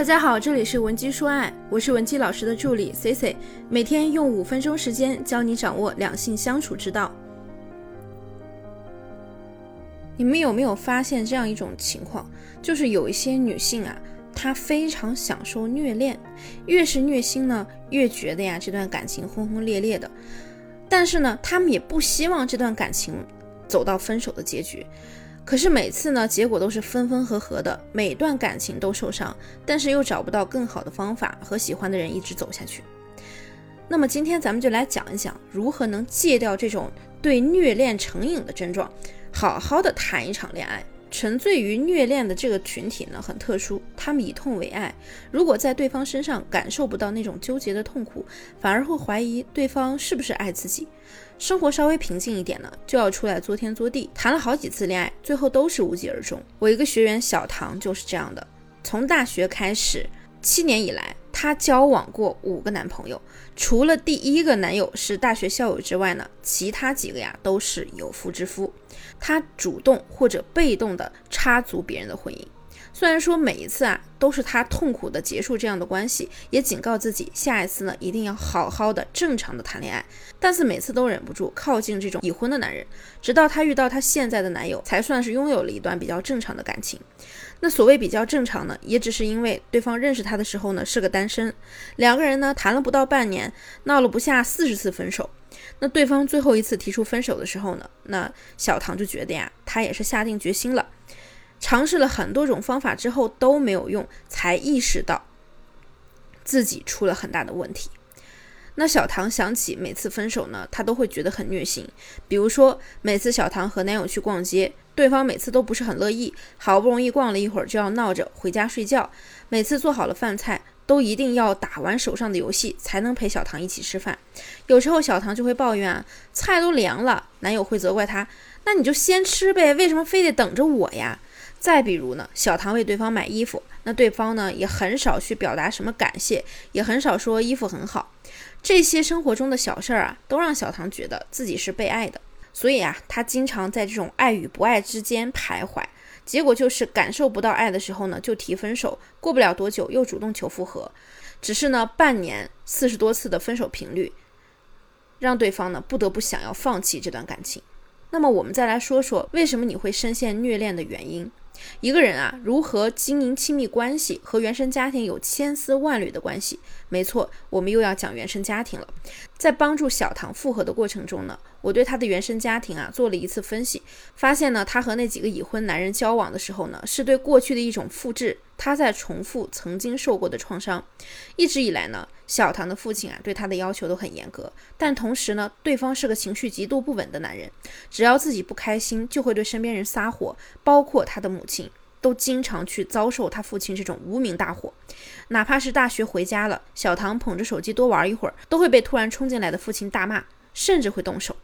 大家好，这里是文姬说爱，我是文姬老师的助理 C C，每天用五分钟时间教你掌握两性相处之道。你们有没有发现这样一种情况，就是有一些女性啊，她非常享受虐恋，越是虐心呢，越觉得呀这段感情轰轰烈烈的，但是呢，她们也不希望这段感情走到分手的结局。可是每次呢，结果都是分分合合的，每段感情都受伤，但是又找不到更好的方法和喜欢的人一直走下去。那么今天咱们就来讲一讲，如何能戒掉这种对虐恋成瘾的症状，好好的谈一场恋爱。沉醉于虐恋的这个群体呢，很特殊，他们以痛为爱。如果在对方身上感受不到那种纠结的痛苦，反而会怀疑对方是不是爱自己。生活稍微平静一点呢，就要出来作天作地。谈了好几次恋爱，最后都是无疾而终。我一个学员小唐就是这样的，从大学开始，七年以来。她交往过五个男朋友，除了第一个男友是大学校友之外呢，其他几个呀都是有妇之夫。她主动或者被动的插足别人的婚姻。虽然说每一次啊都是他痛苦的结束这样的关系，也警告自己下一次呢一定要好好的正常的谈恋爱，但是每次都忍不住靠近这种已婚的男人，直到她遇到她现在的男友，才算是拥有了一段比较正常的感情。那所谓比较正常呢，也只是因为对方认识他的时候呢是个单身，两个人呢谈了不到半年，闹了不下四十次分手。那对方最后一次提出分手的时候呢，那小唐就觉得呀，他也是下定决心了。尝试了很多种方法之后都没有用，才意识到自己出了很大的问题。那小唐想起每次分手呢，他都会觉得很虐心。比如说，每次小唐和男友去逛街，对方每次都不是很乐意，好不容易逛了一会儿就要闹着回家睡觉。每次做好了饭菜，都一定要打完手上的游戏才能陪小唐一起吃饭。有时候小唐就会抱怨，菜都凉了，男友会责怪他，那你就先吃呗，为什么非得等着我呀？再比如呢，小唐为对方买衣服，那对方呢也很少去表达什么感谢，也很少说衣服很好。这些生活中的小事儿啊，都让小唐觉得自己是被爱的，所以啊，他经常在这种爱与不爱之间徘徊。结果就是感受不到爱的时候呢，就提分手，过不了多久又主动求复合。只是呢，半年四十多次的分手频率，让对方呢不得不想要放弃这段感情。那么我们再来说说，为什么你会深陷虐恋的原因。一个人啊，如何经营亲密关系，和原生家庭有千丝万缕的关系。没错，我们又要讲原生家庭了。在帮助小唐复合的过程中呢，我对他的原生家庭啊做了一次分析，发现呢，他和那几个已婚男人交往的时候呢，是对过去的一种复制，他在重复曾经受过的创伤。一直以来呢，小唐的父亲啊对他的要求都很严格，但同时呢，对方是个情绪极度不稳的男人，只要自己不开心，就会对身边人撒火，包括他的母亲。都经常去遭受他父亲这种无名大火，哪怕是大学回家了，小唐捧着手机多玩一会儿，都会被突然冲进来的父亲大骂，甚至会动手。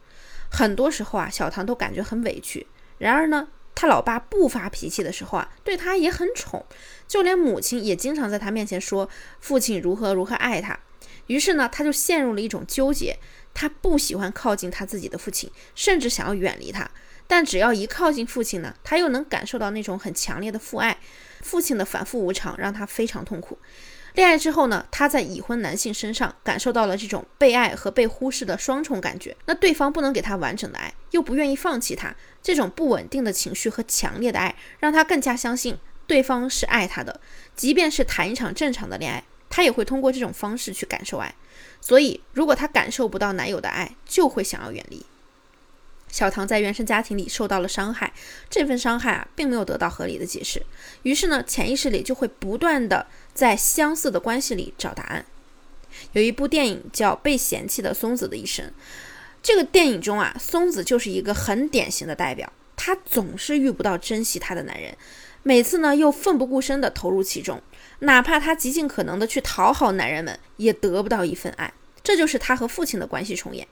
很多时候啊，小唐都感觉很委屈。然而呢，他老爸不发脾气的时候啊，对他也很宠，就连母亲也经常在他面前说父亲如何如何爱他。于是呢，他就陷入了一种纠结，他不喜欢靠近他自己的父亲，甚至想要远离他。但只要一靠近父亲呢，他又能感受到那种很强烈的父爱。父亲的反复无常让他非常痛苦。恋爱之后呢，他在已婚男性身上感受到了这种被爱和被忽视的双重感觉。那对方不能给他完整的爱，又不愿意放弃他，这种不稳定的情绪和强烈的爱，让他更加相信对方是爱他的。即便是谈一场正常的恋爱，他也会通过这种方式去感受爱。所以，如果他感受不到男友的爱，就会想要远离。小唐在原生家庭里受到了伤害，这份伤害啊，并没有得到合理的解释，于是呢，潜意识里就会不断的在相似的关系里找答案。有一部电影叫《被嫌弃的松子的一生》，这个电影中啊，松子就是一个很典型的代表，她总是遇不到珍惜她的男人，每次呢又奋不顾身的投入其中，哪怕她极尽可能的去讨好男人们，也得不到一份爱，这就是她和父亲的关系重演。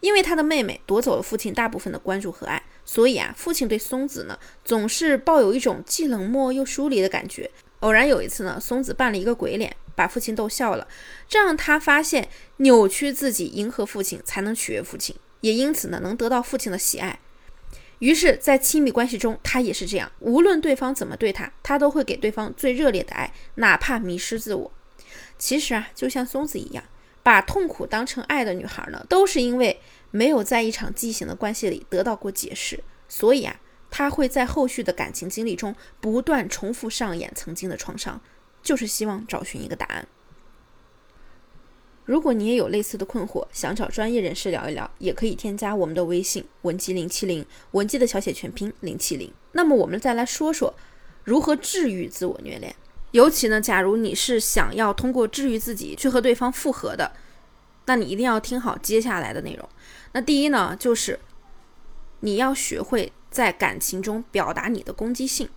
因为他的妹妹夺走了父亲大部分的关注和爱，所以啊，父亲对松子呢总是抱有一种既冷漠又疏离的感觉。偶然有一次呢，松子扮了一个鬼脸，把父亲逗笑了，这让他发现扭曲自己迎合父亲才能取悦父亲，也因此呢能得到父亲的喜爱。于是，在亲密关系中，他也是这样，无论对方怎么对他，他都会给对方最热烈的爱，哪怕迷失自我。其实啊，就像松子一样，把痛苦当成爱的女孩呢，都是因为没有在一场畸形的关系里得到过解释，所以啊，她会在后续的感情经历中不断重复上演曾经的创伤，就是希望找寻一个答案。如果你也有类似的困惑，想找专业人士聊一聊，也可以添加我们的微信文姬零七零，文姬的小写全拼零七零。那么我们再来说说如何治愈自我虐恋，尤其呢，假如你是想要通过治愈自己去和对方复合的，那你一定要听好接下来的内容。那第一呢，就是你要学会在感情中表达你的攻击性。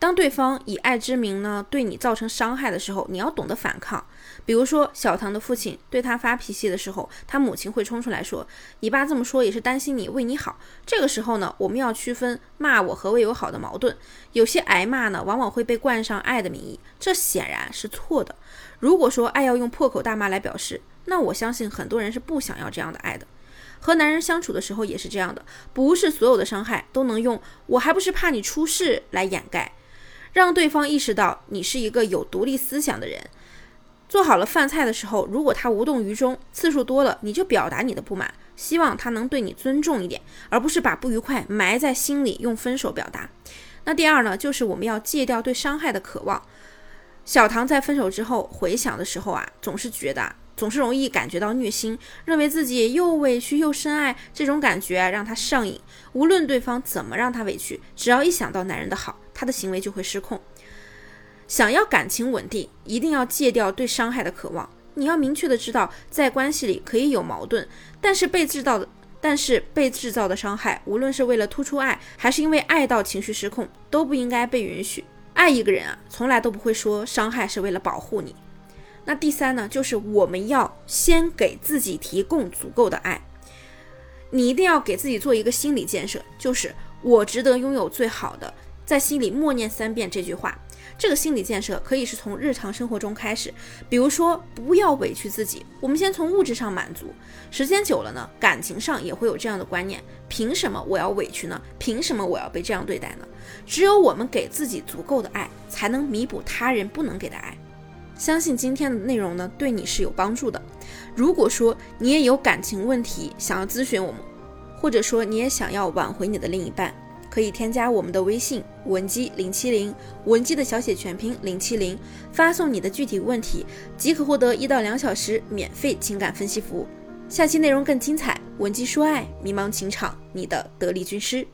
当对方以爱之名呢对你造成伤害的时候，你要懂得反抗。比如说，小唐的父亲对他发脾气的时候，他母亲会冲出来说：“你爸这么说也是担心你，为你好。”这个时候呢，我们要区分骂我和为友好的矛盾。有些挨骂呢，往往会被冠上爱的名义，这显然是错的。如果说爱要用破口大骂来表示，那我相信很多人是不想要这样的爱的。和男人相处的时候也是这样的，不是所有的伤害都能用“我还不是怕你出事”来掩盖。让对方意识到你是一个有独立思想的人。做好了饭菜的时候，如果他无动于衷，次数多了，你就表达你的不满，希望他能对你尊重一点，而不是把不愉快埋在心里，用分手表达。那第二呢，就是我们要戒掉对伤害的渴望。小唐在分手之后回想的时候啊，总是觉得。总是容易感觉到虐心，认为自己又委屈又深爱，这种感觉让他上瘾。无论对方怎么让他委屈，只要一想到男人的好，他的行为就会失控。想要感情稳定，一定要戒掉对伤害的渴望。你要明确的知道，在关系里可以有矛盾，但是被制造的，但是被制造的伤害，无论是为了突出爱，还是因为爱到情绪失控，都不应该被允许。爱一个人啊，从来都不会说伤害是为了保护你。那第三呢，就是我们要先给自己提供足够的爱。你一定要给自己做一个心理建设，就是我值得拥有最好的，在心里默念三遍这句话。这个心理建设可以是从日常生活中开始，比如说不要委屈自己，我们先从物质上满足。时间久了呢，感情上也会有这样的观念：凭什么我要委屈呢？凭什么我要被这样对待呢？只有我们给自己足够的爱，才能弥补他人不能给的爱。相信今天的内容呢，对你是有帮助的。如果说你也有感情问题想要咨询我们，或者说你也想要挽回你的另一半，可以添加我们的微信文姬零七零，文姬的小写全拼零七零，发送你的具体问题，即可获得一到两小时免费情感分析服务。下期内容更精彩，文姬说爱，迷茫情场，你的得力军师。